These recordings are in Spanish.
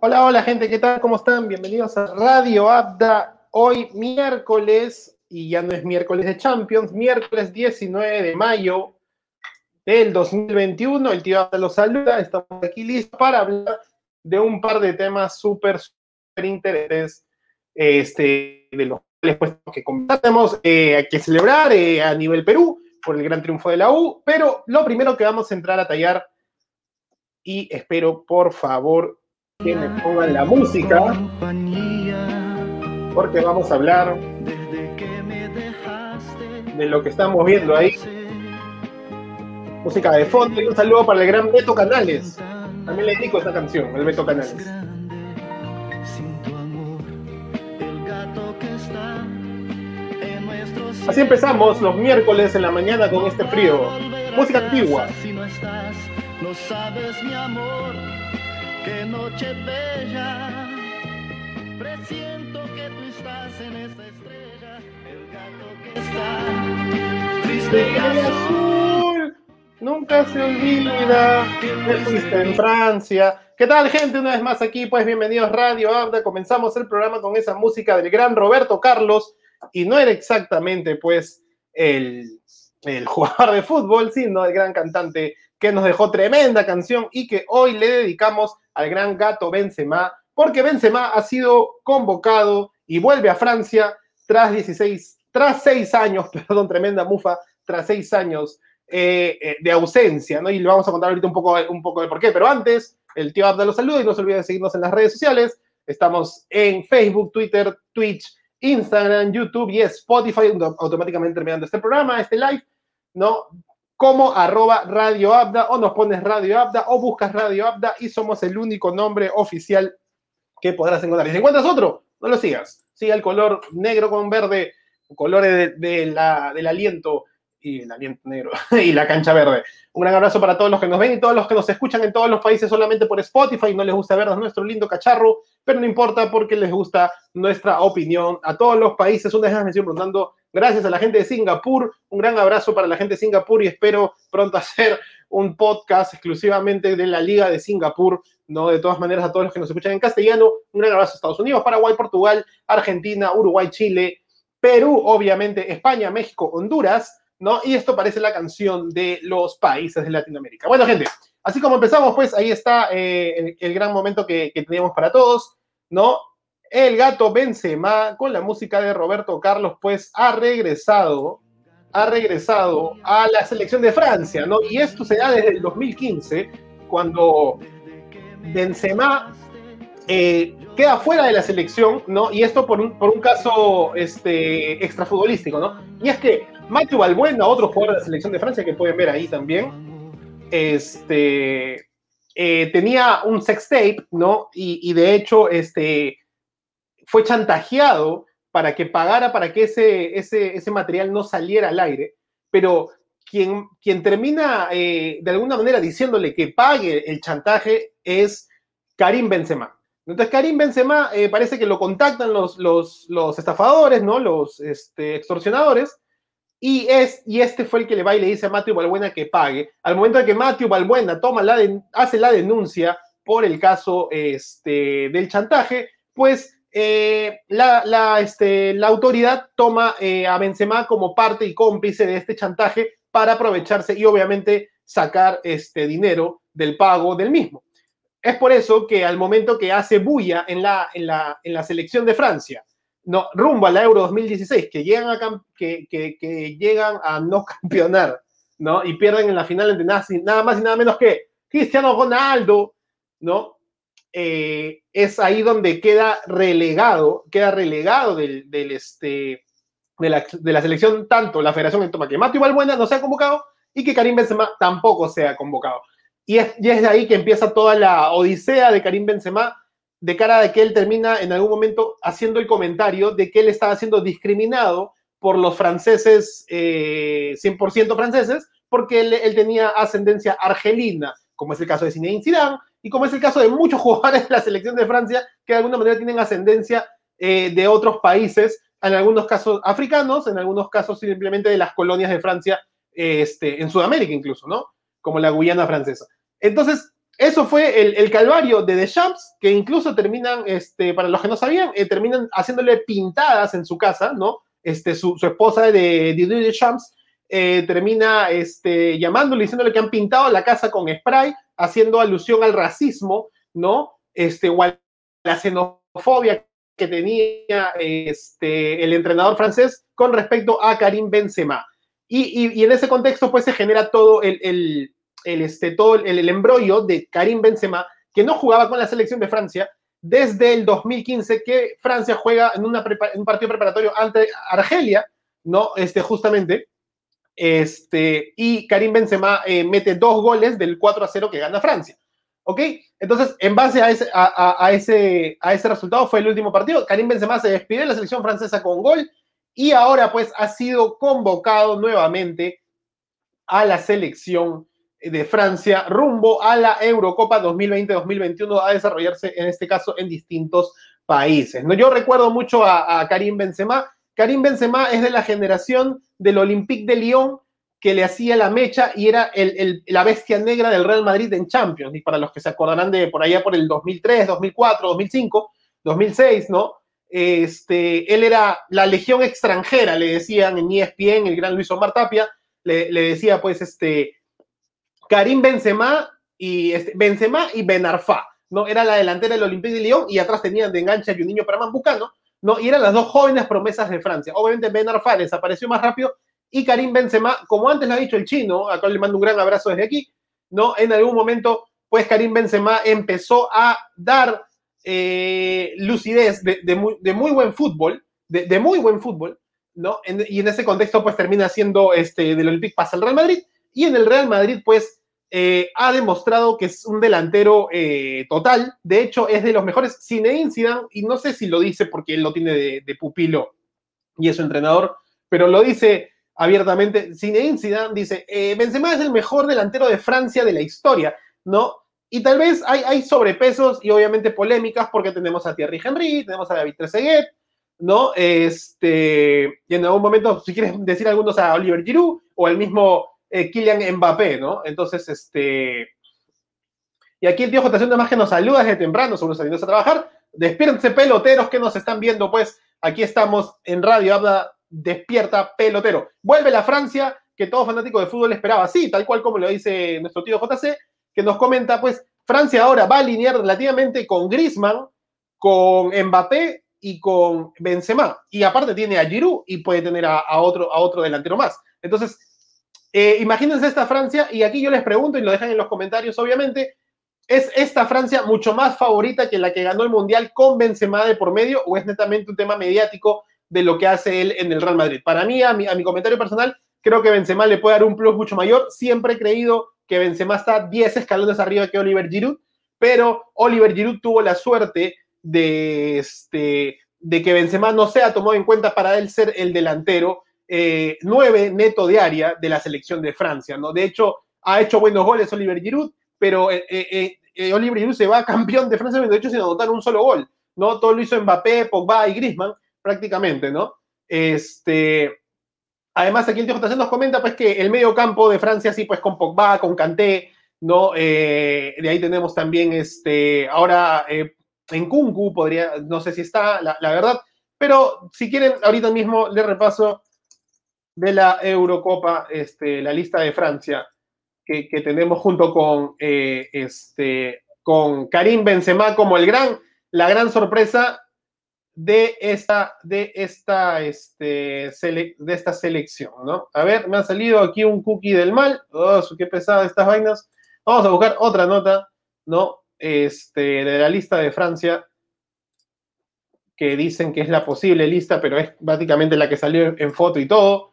Hola, hola gente, ¿qué tal? ¿Cómo están? Bienvenidos a Radio Abda. Hoy miércoles, y ya no es miércoles de Champions, miércoles 19 de mayo del 2021. El tío Abda los saluda. Estamos aquí listos para hablar de un par de temas súper, súper interesantes este, de los cuales pues, que tenemos eh, que celebrar eh, a nivel Perú por el gran triunfo de la U. Pero lo primero que vamos a entrar a tallar, y espero por favor que me pongan la música, porque vamos a hablar de lo que estamos viendo ahí. Música de fondo y un saludo para el gran Beto Canales. También le dedico esta canción, el Beto Canales. Así empezamos los miércoles en la mañana con este frío. Música antigua. No sabes mi amor qué noche bella. Presiento que tú estás en esta estrella, el gato que está triste y azul. Nunca se olvida que en Francia. ¿Qué tal, gente? Una vez más aquí, pues bienvenidos Radio Abda. Comenzamos el programa con esa música del gran Roberto Carlos. Y no era exactamente, pues, el, el jugador de fútbol, sino el gran cantante que nos dejó tremenda canción y que hoy le dedicamos al gran gato Benzema, porque Benzema ha sido convocado y vuelve a Francia tras 16, tras 6 años, perdón, tremenda mufa, tras 6 años eh, eh, de ausencia, ¿no? Y le vamos a contar ahorita un poco, un poco de por qué, pero antes, el tío Abda los saluda y no se olviden de seguirnos en las redes sociales. Estamos en Facebook, Twitter, Twitch, Instagram, YouTube y Spotify, automáticamente terminando este programa, este live, ¿no? Como arroba Radio Abda o nos pones Radio Abda o buscas Radio Abda y somos el único nombre oficial que podrás encontrar. Si encuentras otro, no lo sigas. Siga el color negro con verde, colores de, la, del aliento y el aliento negro y la cancha verde. Un gran abrazo para todos los que nos ven y todos los que nos escuchan en todos los países solamente por Spotify. No les gusta vernos nuestro lindo cacharro, pero no importa porque les gusta nuestra opinión. A todos los países, una vez más me estoy preguntando Gracias a la gente de Singapur. Un gran abrazo para la gente de Singapur y espero pronto hacer un podcast exclusivamente de la Liga de Singapur. ¿no? De todas maneras, a todos los que nos escuchan en castellano, un gran abrazo a Estados Unidos, Paraguay, Portugal, Argentina, Uruguay, Chile, Perú, obviamente, España, México, Honduras, ¿no? Y esto parece la canción de los países de Latinoamérica. Bueno, gente, así como empezamos, pues ahí está eh, el, gran momento que, que teníamos para todos, ¿no? El gato Benzema con la música de Roberto Carlos, pues ha regresado, ha regresado a la selección de Francia, ¿no? Y esto se da desde el 2015, cuando Benzema eh, queda fuera de la selección, ¿no? Y esto por un, por un caso este, extrafutbolístico, ¿no? Y es que Matthew Balbuena, otro jugador de la selección de Francia que pueden ver ahí también, este, eh, tenía un sex tape, ¿no? Y, y de hecho, este, fue chantajeado para que pagara para que ese, ese, ese material no saliera al aire, pero quien, quien termina eh, de alguna manera diciéndole que pague el chantaje es Karim Benzema. Entonces Karim Benzema eh, parece que lo contactan los, los, los estafadores, ¿no? Los este, extorsionadores, y, es, y este fue el que le va y le dice a Matthew Balbuena que pague. Al momento de que Matthew Balbuena toma la hace la denuncia por el caso este, del chantaje, pues eh, la, este, la, autoridad toma eh, a Benzema como parte y cómplice de este chantaje para aprovecharse y obviamente sacar este dinero del pago del mismo. Es por eso que al momento que hace bulla en la, en la, en la selección de Francia, no, rumbo a la Euro 2016, que llegan a, que, que, llegan a no campeonar, ¿no? Y pierden en la final entre nada, nada más y nada menos que Cristiano Ronaldo, ¿no? Eh, es ahí donde queda relegado, queda relegado del, este, de, la, selección tanto la Federación en toma que Matthew Balbuena no se ha convocado y que Karim Benzema tampoco se ha convocado. Y es, y es de ahí que empieza toda la odisea de Karim Benzema de cara a que él termina en algún momento haciendo el comentario de que él estaba siendo discriminado por los franceses, 100% eh, franceses, porque él, él, tenía ascendencia argelina, como es el caso de Zinedine Zidane, y como es el caso de muchos jugadores de la selección de Francia que de alguna manera tienen ascendencia eh, de otros países, en algunos casos africanos, en algunos casos simplemente de las colonias de Francia, este, en Sudamérica incluso, ¿no? Como la Guyana francesa. Entonces, eso fue el, calvario de Deschamps, que incluso terminan, este, para los que no sabían, eh, terminan haciéndole pintadas en su casa, ¿no? Este, su, esposa de Didier Deschamps eh, termina este, llamándole, diciéndole que han pintado la casa con spray, haciendo alusión al racismo, ¿no? Este, o a la xenofobia que tenía este, el entrenador francés con respecto a Karim Benzema. Y, en ese contexto, pues se genera todo el, el, este, todo el, embrollo de Karim Benzema, que no jugaba con la selección de Francia desde el 2015, que Francia juega en, una un partido preparatorio ante Argelia, ¿no? Este, justamente. Este, y Karim Benzema eh, mete dos goles del 4 a 0 que gana Francia. ¿Ok? Entonces, en base a ese, a, ese, a ese resultado fue el último partido. Karim Benzema se despide de la selección francesa con gol y ahora pues ha sido convocado nuevamente a la selección de Francia rumbo a la Eurocopa 2020-2021 a desarrollarse en este caso en distintos países. ¿no? Yo recuerdo mucho a, a Karim Benzema. Karim Benzema es de la generación del Olympique de Lyon que le hacía la mecha y era el, la bestia negra del Real Madrid en Champions. Y para los que se acordarán de por allá por el 2003, 2004, 2005, 2006, ¿no? Este, él era la legión extranjera, le decían en ESPN, el gran Luis Omar Tapia, le, decía pues este, Karim Benzema y este, Benzema y Benarfa, ¿no? Era la delantera del Olympique de Lyon y atrás tenían de engancha y un niño Pernambucano, ¿no? Y eran las dos jóvenes promesas de Francia. Obviamente Benarfa desapareció más rápido y Karim Benzema, como antes lo ha dicho el chino, a cual le mando un gran abrazo desde aquí, ¿no? En algún momento, pues Karim Benzema empezó a dar eh, lucidez de, muy, buen fútbol, de, muy buen fútbol, ¿no? y en ese contexto, pues termina siendo este, del Olympique pasa al Real Madrid, y en el Real Madrid, pues eh, ha demostrado que es un delantero eh, total, de hecho es de los mejores, Zinedine Zidane, y no sé si lo dice porque él lo tiene de, pupilo y es su entrenador, pero lo dice abiertamente. Zinedine Zidane dice, eh, Benzema es el mejor delantero de Francia de la historia, ¿no? Y tal vez hay, hay sobrepesos y obviamente polémicas porque tenemos a Thierry Henry, tenemos a David Trezeguet, ¿no? Este, y en algún momento, si quieres decir algunos a Oliver Giroud o al mismo eh, Kylian Mbappé, ¿no? Entonces, este... Y aquí el tío J. más que nos saluda desde temprano, seguro saliendo a trabajar. Despiértense peloteros que nos están viendo, pues aquí estamos en Radio Habla despierta pelotero. Vuelve la Francia que todo fanático de fútbol esperaba. Sí, tal cual como lo dice nuestro tío JC, que nos comenta, pues Francia ahora va a alinear relativamente con Griezmann, con Mbappé y con Benzema. Y aparte tiene a Giroud y puede tener a, otro, a otro delantero más. Entonces, eh, imagínense esta Francia, y aquí yo les pregunto y lo dejan en los comentarios, obviamente, ¿es esta Francia mucho más favorita que la que ganó el Mundial con Benzema de por medio o es netamente un tema mediático de lo que hace él en el Real Madrid. Para mí, a mi, a mi comentario personal, creo que Benzema le puede dar un plus mucho mayor. Siempre he creído que Benzema está 10 escalones arriba que Oliver Giroud, pero Oliver Giroud tuvo la suerte de, este, de que Benzema no sea tomado en cuenta para él ser el delantero 9 eh, neto de área de la selección de Francia, ¿no? De hecho, ha hecho buenos goles Oliver Giroud, pero eh, eh, Oliver Giroud se va campeón de Francia, de hecho, sin anotar un solo gol, ¿no? Todo lo hizo Mbappé, Pogba y Griezmann, prácticamente, ¿no? Este, además, aquí el tío JC nos comenta pues que el medio campo de Francia, sí, pues con Pogba, con Kanté, ¿no? Eh, de ahí tenemos también, este, ahora eh, en Kunku podría, no sé si está, la, verdad, pero si quieren, ahorita mismo le repaso de la Eurocopa, este, la lista de Francia que, tenemos junto con, eh, este, con Karim Benzema como el gran, la gran sorpresa de esta, de esta, este, de esta selección, ¿no? A ver, me ha salido aquí un cookie del mal. Oh, qué pesada estas vainas. Vamos a buscar otra nota, ¿no? Este, de la lista de Francia, que dicen que es la posible lista, pero es básicamente la que salió en foto y todo.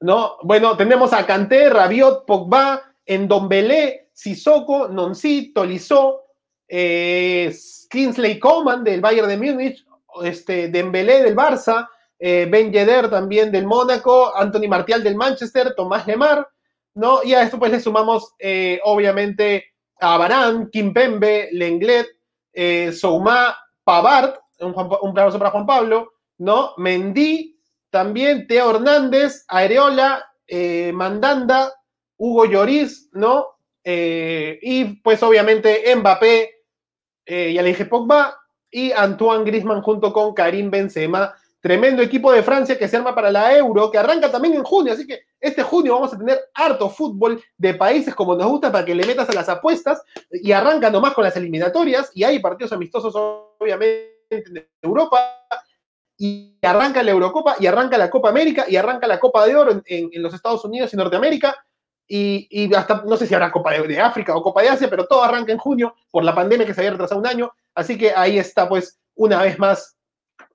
¿No? Bueno, tenemos a Kanté, Rabiot, Pogba, Endombele, Sissoko, Nonsi, Tolisso, eh, Kingsley Coman del Bayern de Múnich, este, Dembélé del Barça, eh, Ben Yedder también del Mónaco, Anthony Martial del Manchester, Tomás Lemar, ¿no? Y a esto pues le sumamos eh, obviamente a Barán, Kimpembe, Lenglet, eh, Souma, Pavard, un, un para Juan Pablo, ¿no? Mendy, también Teo Hernández, Areola, eh, Mandanda, Hugo Lloris, ¿no? Eh, y pues obviamente Mbappé, eh, ya Pogba, y Antoine Grisman junto con Karim Benzema. Tremendo equipo de Francia que se arma para la Euro, que arranca también en junio, así que este junio vamos a tener harto fútbol de países como nos gusta para que le metas a las apuestas y arranca nomás con las eliminatorias y hay partidos amistosos obviamente en Europa y arranca la Eurocopa y arranca la Copa América y arranca la Copa de Oro en, los Estados Unidos y Norteamérica y, hasta no sé si habrá Copa de, África o Copa de Asia, pero todo arranca en junio por la pandemia que se había retrasado un año. Así que ahí está, pues, una vez más,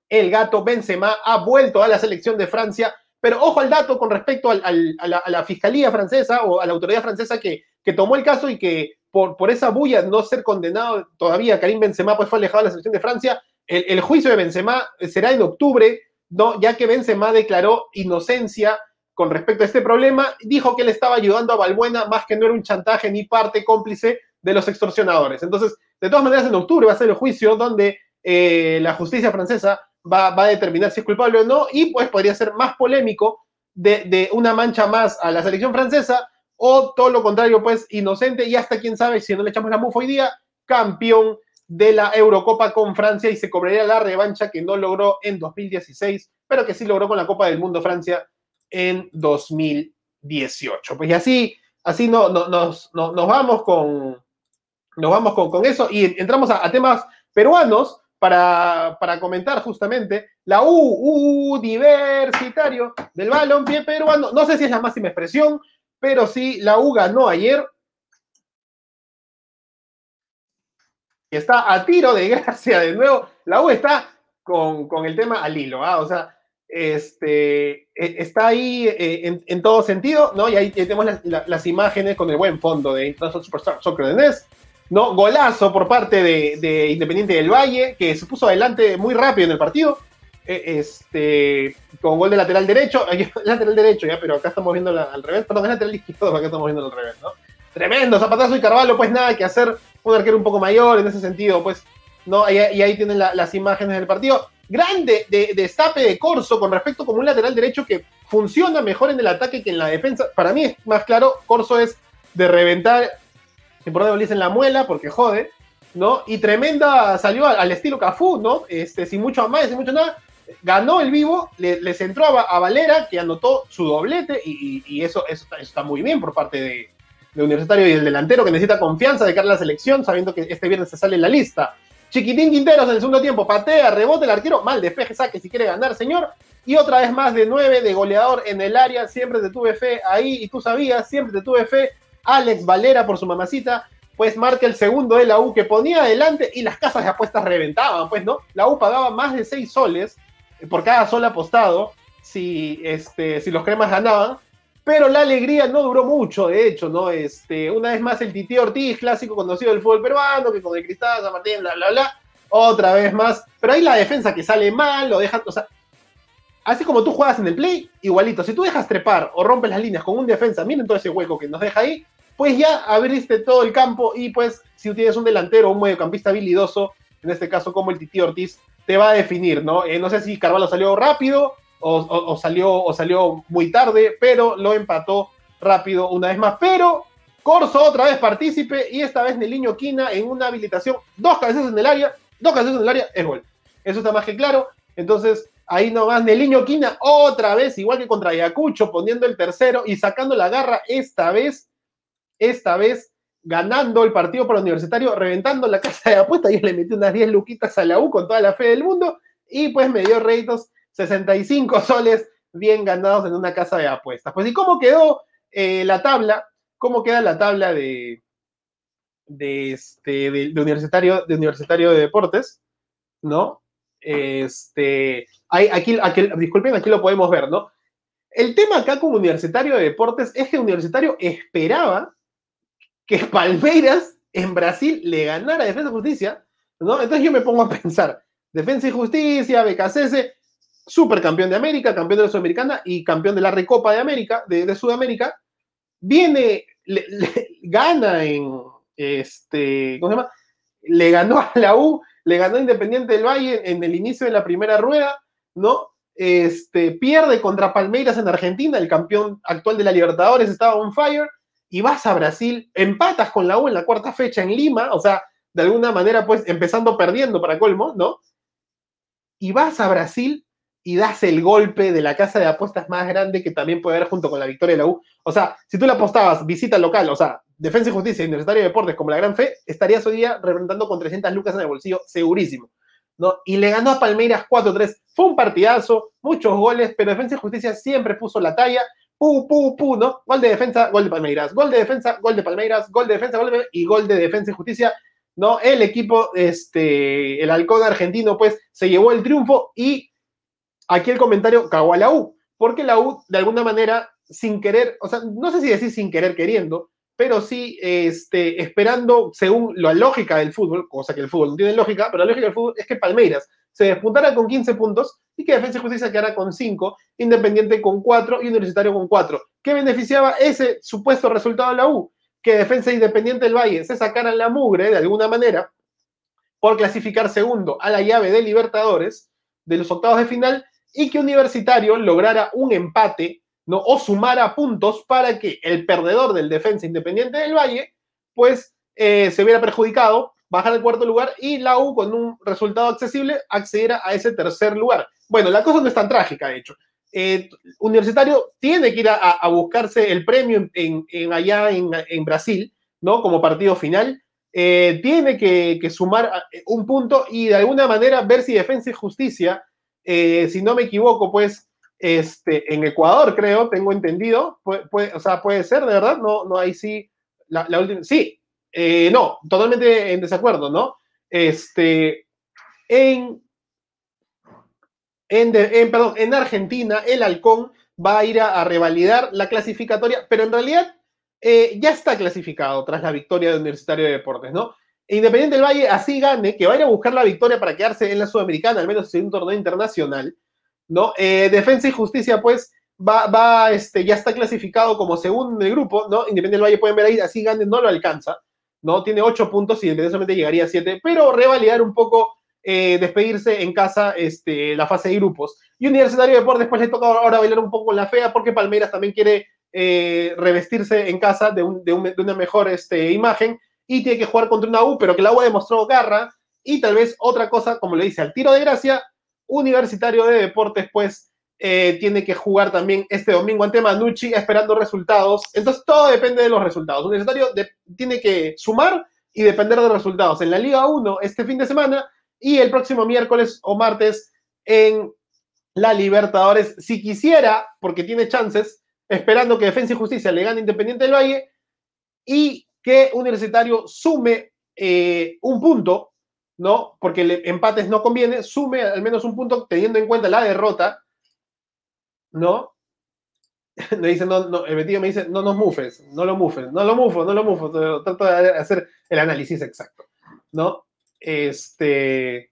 el gato Benzema ha vuelto a la selección de Francia. Pero ojo al dato con respecto a, la, fiscalía francesa o a la autoridad francesa que, que tomó el caso y que por, por esa bulla no ser condenado todavía, Karim Benzema pues fue alejado de la selección de Francia el, juicio de Benzema será en octubre, ¿no? ya que Benzema declaró inocencia con respecto a este problema, dijo que él estaba ayudando a Balbuena más que no era un chantaje ni parte cómplice de los extorsionadores. Entonces, de todas maneras, en octubre va a ser el juicio donde eh, la justicia francesa va, a determinar si es culpable o no, y pues podría ser más polémico de, una mancha más a la selección francesa, o todo lo contrario, pues inocente, y hasta quién sabe si no le echamos la mufa hoy día, campeón de la Eurocopa con Francia y se cobraría la revancha que no logró en 2016, pero que sí logró con la Copa del Mundo Francia en 2018. Pues y así, así no, nos, vamos con nos vamos con, eso y entramos a, temas peruanos para, comentar justamente la U, universitario del balompié peruano. No sé si es la máxima expresión, pero sí, la U ganó ayer está a tiro de gracia de nuevo. La U está con, el tema al hilo, ¿ah? O sea, este, e, está ahí eh, en, todo sentido, ¿no? Y ahí tenemos las, imágenes con el buen fondo de International Superstar Soccer de NES, ¿no? Golazo por parte de, Independiente del Valle, que se puso adelante muy rápido en el partido, e, este, con gol de lateral derecho, lateral derecho, ya, pero acá estamos viendo al revés, perdón, es lateral izquierdo, acá estamos viendo al revés, ¿no? Tremendo, zapatazo y Carvalho, pues nada que hacer, un arquero un poco mayor en ese sentido, pues, ¿no? Y, ahí tienen las imágenes del partido. Grande de, destape de Corso con respecto como un lateral derecho que funciona mejor en el ataque que en la defensa. Para mí es más claro, Corso es de reventar, si por le en la muela, porque jode, ¿no? Y tremenda, salió al, estilo Cafú, ¿no? Este, sin mucho más, sin mucho nada. Ganó el vivo, le, les entró a, Valera, que anotó su doblete, y, eso, eso está muy bien por parte de, de Universitario y el delantero que necesita confianza de cara a la selección, sabiendo que este viernes se sale en la lista. Chiquitín Quinteros en el segundo tiempo, patea, rebote el arquero, mal despeje, saque si quiere ganar, señor. Y otra vez más de nueve, de goleador en el área, siempre te tuve fe ahí, y tú sabías, siempre te tuve fe. Alex Valera por su mamacita, pues marca el segundo de la U que ponía adelante y las casas de apuestas reventaban, pues, ¿no? La U pagaba más de seis soles por cada sol apostado si, este, si los cremas ganaban pero la alegría no duró mucho, de hecho, ¿no? Este, una vez más el Titi Ortiz, clásico conocido del fútbol peruano, que con el Cristal, San Martín, bla, bla, bla, otra vez más, pero ahí la defensa que sale mal, lo deja, o sea, así como tú juegas en el play, igualito, si tú dejas trepar o rompes las líneas con un defensa, miren todo ese hueco que nos deja ahí, pues ya abriste todo el campo y pues si tienes un delantero o un mediocampista habilidoso, en este caso como el Titi Ortiz, te va a definir, ¿no? Eh, no sé si Carvalho salió rápido o, salió, o salió muy tarde, pero lo empató rápido una vez más. Pero Corso otra vez partícipe y esta vez Neliño Quina en una habilitación, dos cabezas en el área, dos cabezas en el área, es gol. Eso está más que claro. Entonces, ahí nomás Neliño Quina otra vez, igual que contra Ayacucho, poniendo el tercero y sacando la garra esta vez, esta vez ganando el partido por universitario, reventando la casa de apuestas. y le metió unas 10 luquitas a la U con toda la fe del mundo y pues me dio réditos 65 soles bien ganados en una casa de apuestas. Pues, ¿y cómo quedó eh, la tabla? ¿Cómo queda la tabla de, de, este, de, universitario, de universitario de deportes? ¿No? Este, hay, aquí, aquí, disculpen, aquí lo podemos ver, ¿no? El tema acá como universitario de deportes es que universitario esperaba que Palmeiras en Brasil le ganara Defensa y Justicia, ¿no? Entonces yo me pongo a pensar, Defensa y Justicia, BKCS, supercampeón de América, campeón de la Sudamericana y campeón de la Recopa de América, de, Sudamérica, viene, gana en, este, ¿cómo se llama? Le ganó a la U, le ganó a Independiente del Valle en el inicio de la primera rueda, ¿no? Este, pierde contra Palmeiras en Argentina, el campeón actual de la Libertadores estaba on fire, y vas a Brasil, empatas con la U en la cuarta fecha en Lima, o sea, de alguna manera, pues empezando perdiendo para colmo, ¿no? Y vas a Brasil y das el golpe de la casa de apuestas más grande que también puede haber junto con la victoria de la U. O sea, si tú le apostabas visita local, o sea, Defensa y Justicia Universitario de Deportes como la gran fe, estarías hoy día representando con 300 lucas en el bolsillo, segurísimo. ¿no? Y le ganó a Palmeiras 4-3. Fue un partidazo, muchos goles, pero Defensa y Justicia siempre puso la talla. Pu, pu, pu, ¿no? Gol de defensa, gol de Palmeiras. Gol de defensa, gol de Palmeiras. Gol de defensa, gol de y gol de Defensa y Justicia. ¿no? El equipo, este, el halcón argentino, pues, se llevó el triunfo y aquí el comentario cagó a la U, porque la U, de alguna manera, sin querer, o sea, no sé si decir sin querer queriendo, pero sí este, esperando, según la lógica del fútbol, cosa que el fútbol no tiene lógica, pero la lógica del fútbol es que Palmeiras se despuntara con 15 puntos y que Defensa y Justicia quedara con 5, Independiente con 4 y Universitario con 4. ¿Qué beneficiaba ese supuesto resultado de la U? Que Defensa Independiente del Valle se sacaran la mugre de alguna manera por clasificar segundo a la llave de Libertadores de los octavos de final y que Universitario lograra un empate ¿no? o sumara puntos para que el perdedor del defensa independiente del Valle pues eh, se viera perjudicado, bajar al cuarto lugar y la U con un resultado accesible accediera a ese tercer lugar. Bueno, la cosa no es tan trágica, de hecho. Eh, universitario tiene que ir a, buscarse el premio en, allá en, Brasil, ¿no? Como partido final. Eh, tiene que, que, sumar un punto y de alguna manera ver si Defensa y Justicia eh, si no me equivoco, pues, este, en Ecuador, creo, tengo entendido, puede, o sea, puede ser, de verdad, no, no, sí, la, última, sí, eh, no, totalmente en desacuerdo, ¿no? Este, en, en, perdón, en Argentina, el halcón va a ir a, revalidar la clasificatoria, pero en realidad eh, ya está clasificado tras la victoria del Universitario de Deportes, ¿no? Independiente del Valle así gane, que vaya a buscar la victoria para quedarse en la Sudamericana, al menos en un torneo internacional, ¿no? Eh, Defensa y Justicia, pues, va, va, este, ya está clasificado como segundo en el grupo, ¿no? Independiente del Valle pueden ver ahí, así gane, no lo alcanza, ¿no? Tiene ocho puntos y inmediatamente llegaría a siete, pero revalidar un poco, eh, despedirse en casa este, la fase de grupos. Y Universitario de Deportes, después le toca ahora bailar un poco la fea, porque Palmeiras también quiere eh, revestirse en casa de una mejor este, imagen y tiene que jugar contra una U, pero que la U demostró garra y tal vez otra cosa, como le dice, al tiro de gracia, Universitario de Deportes, pues eh, tiene que jugar también este domingo ante Manucci esperando resultados. Entonces todo depende de los resultados. Universitario tiene que sumar y depender de resultados en la Liga 1 este fin de semana y el próximo miércoles o martes en la Libertadores, si quisiera, porque tiene chances, esperando que Defensa y Justicia le gane Independiente del Valle y que Universitario sume eh, un punto, ¿no? Porque empates no conviene, sume al menos un punto teniendo en cuenta la derrota, ¿no? Me dice, no, no, el me dice, no nos mufes, no lo mufes, no lo mufo, no lo mufo, trato de hacer el análisis exacto, ¿no? Este,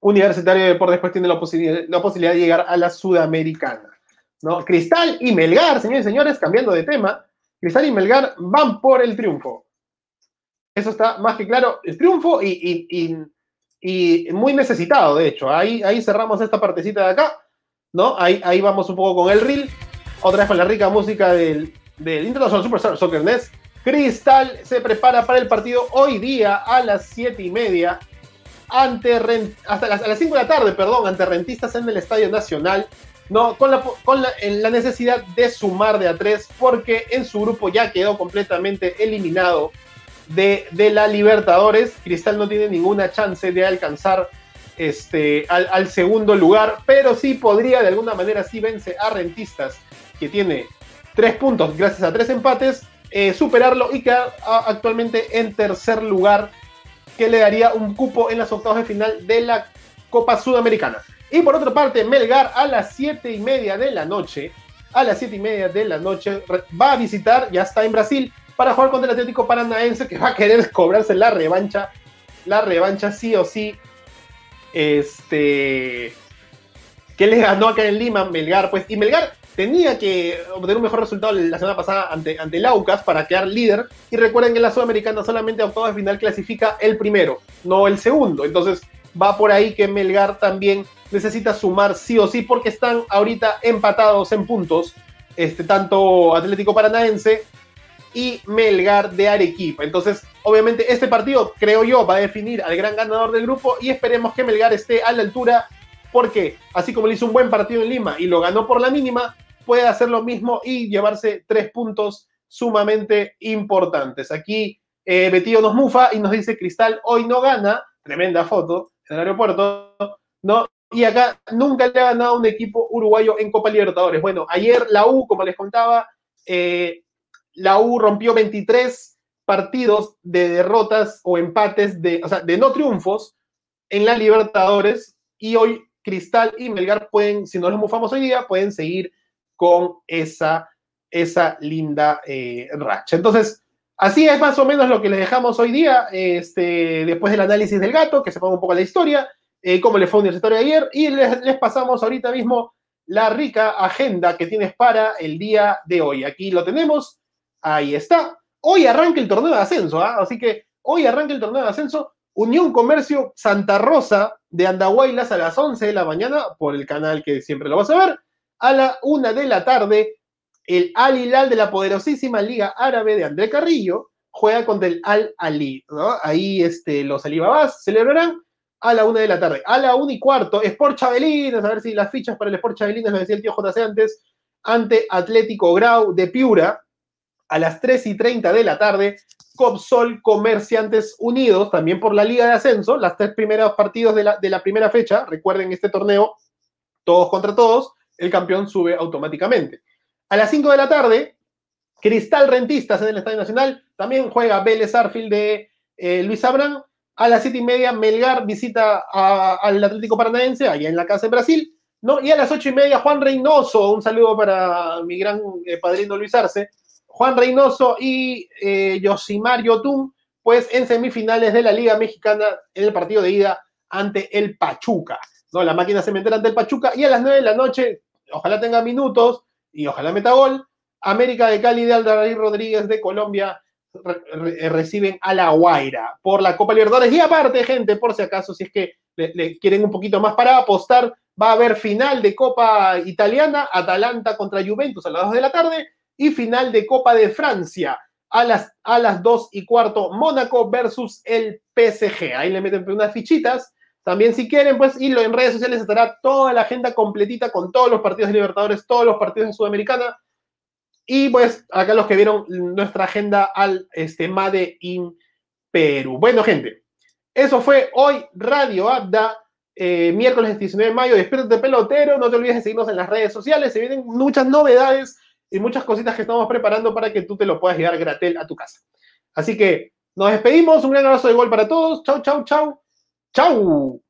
Universitario de Deportes después tiene la posibilidad, la posibilidad de llegar a la Sudamericana, ¿no? Cristal y Melgar, señores y señores, cambiando de tema, Cristal y Melgar van por el triunfo. Eso está más que claro. El triunfo y, muy necesitado, de hecho. Ahí, ahí cerramos esta partecita de acá. ¿no? Ahí, ahí vamos un poco con el reel. Otra vez con la rica música del, del International Superstar Soccer Nest. Cristal se prepara para el partido hoy día a las 7 y media. Ante hasta las, a las 5 de la tarde, perdón, ante Rentistas en el Estadio Nacional. ¿No? Con, la, con la, la, necesidad de sumar de a tres, porque en su grupo ya quedó completamente eliminado de, de, la Libertadores. Cristal no tiene ninguna chance de alcanzar este, al, segundo lugar, pero sí podría de alguna manera, si vence a Rentistas, que tiene tres puntos gracias a tres empates, eh, superarlo y quedar actualmente en tercer lugar, que le daría un cupo en las octavos de final de la Copa Sudamericana. Y por otra parte, Melgar a las 7 y media de la noche, a las 7 y media de la noche, va a visitar, ya está en Brasil, para jugar contra el Atlético Paranaense, que va a querer cobrarse la revancha, la revancha sí o sí, este, que le ganó acá en Lima, Melgar, pues, y Melgar tenía que obtener un mejor resultado la semana pasada ante, ante Laucas para quedar líder, y recuerden que en la Sudamericana solamente a octavos de final clasifica el primero, no el segundo, entonces va por ahí que Melgar también necesita sumar sí o sí porque están ahorita empatados en puntos, este, tanto Atlético Paranaense y Melgar de Arequipa. Entonces, obviamente, este partido, creo yo, va a definir al gran ganador del grupo y esperemos que Melgar esté a la altura, porque así como le hizo un buen partido en Lima y lo ganó por la mínima, puede hacer lo mismo y llevarse tres puntos sumamente importantes. Aquí eh, Betillo nos mufa y nos dice Cristal hoy no gana, tremenda foto en el aeropuerto, ¿no? Y acá nunca le ha ganado un equipo uruguayo en Copa Libertadores. Bueno, ayer la U, como les contaba, eh, la U rompió 23 partidos de derrotas o empates, de, o sea, de no triunfos en la Libertadores y hoy Cristal y Melgar pueden, si no los mufamos hoy día, pueden seguir con esa, esa linda eh, racha. Entonces, así es más o menos lo que les dejamos hoy día, este, después del análisis del gato, que se ponga un poco la historia, eh, cómo le fue universitario ayer, y les, les pasamos ahorita mismo la rica agenda que tienes para el día de hoy. Aquí lo tenemos Ahí está. Hoy arranca el torneo de ascenso, ¿ah? así que hoy arranca el torneo de ascenso. Unión Comercio Santa Rosa de Andahuaylas a las 11 de la mañana por el canal que siempre lo vas a ver. A la 1 de la tarde, el Al Hilal de la poderosísima Liga Árabe de André Carrillo juega contra el Al Ali. Ahí este, los Alibabás celebrarán a la 1 de la tarde. A la 1 y cuarto, Sport Chabelines, a ver si las fichas para el Sport Chabelines, lo decía el tío JC antes, ante Atlético Grau de Piura a las 3 y 30 de la tarde, Copsol Comerciantes Unidos, también por la Liga de Ascenso, las tres primeros partidos de la, de la primera fecha, recuerden este torneo, todos contra todos, el campeón sube automáticamente. A las 5 de la tarde, Cristal Rentistas en el Estadio Nacional, también juega Vélez Arfield de eh, Luis Abrán. A las 7 y media, Melgar visita al Atlético Paranaense, allá en la casa de Brasil. ¿no? Y a las 8 y media, Juan Reynoso, un saludo para mi gran eh, padrino Luis Arce, Juan Reynoso y eh, Yosimar Yotun, pues en semifinales de la Liga Mexicana en el partido de ida ante el Pachuca. ¿no? La máquina se ante el Pachuca y a las 9 de la noche, ojalá tenga minutos y ojalá meta gol, América de Cali de Aldair Rodríguez de Colombia reciben a la Guaira por la Copa Libertadores. Y aparte, gente, por si acaso, si es que le, quieren un poquito más para apostar, va a haber final de Copa Italiana, Atalanta contra Juventus a las 2 de la tarde y final de Copa de Francia a las, a las 2 y cuarto, Mónaco versus el PSG. Ahí le meten unas fichitas. También si quieren, pues, y en redes sociales estará toda la agenda completita con todos los partidos de Libertadores, todos los partidos de Sudamericana. Y pues acá los que vieron nuestra agenda al este, Made in Perú. Bueno, gente, eso fue hoy Radio Abda, eh, miércoles 19 de mayo. de pelotero, no te olvides de seguirnos en las redes sociales, se vienen muchas novedades y muchas cositas que estamos preparando para que tú te lo puedas llevar gratel a tu casa. Así que nos despedimos, un gran abrazo de gol para todos. Chau, chau, chau. Chau.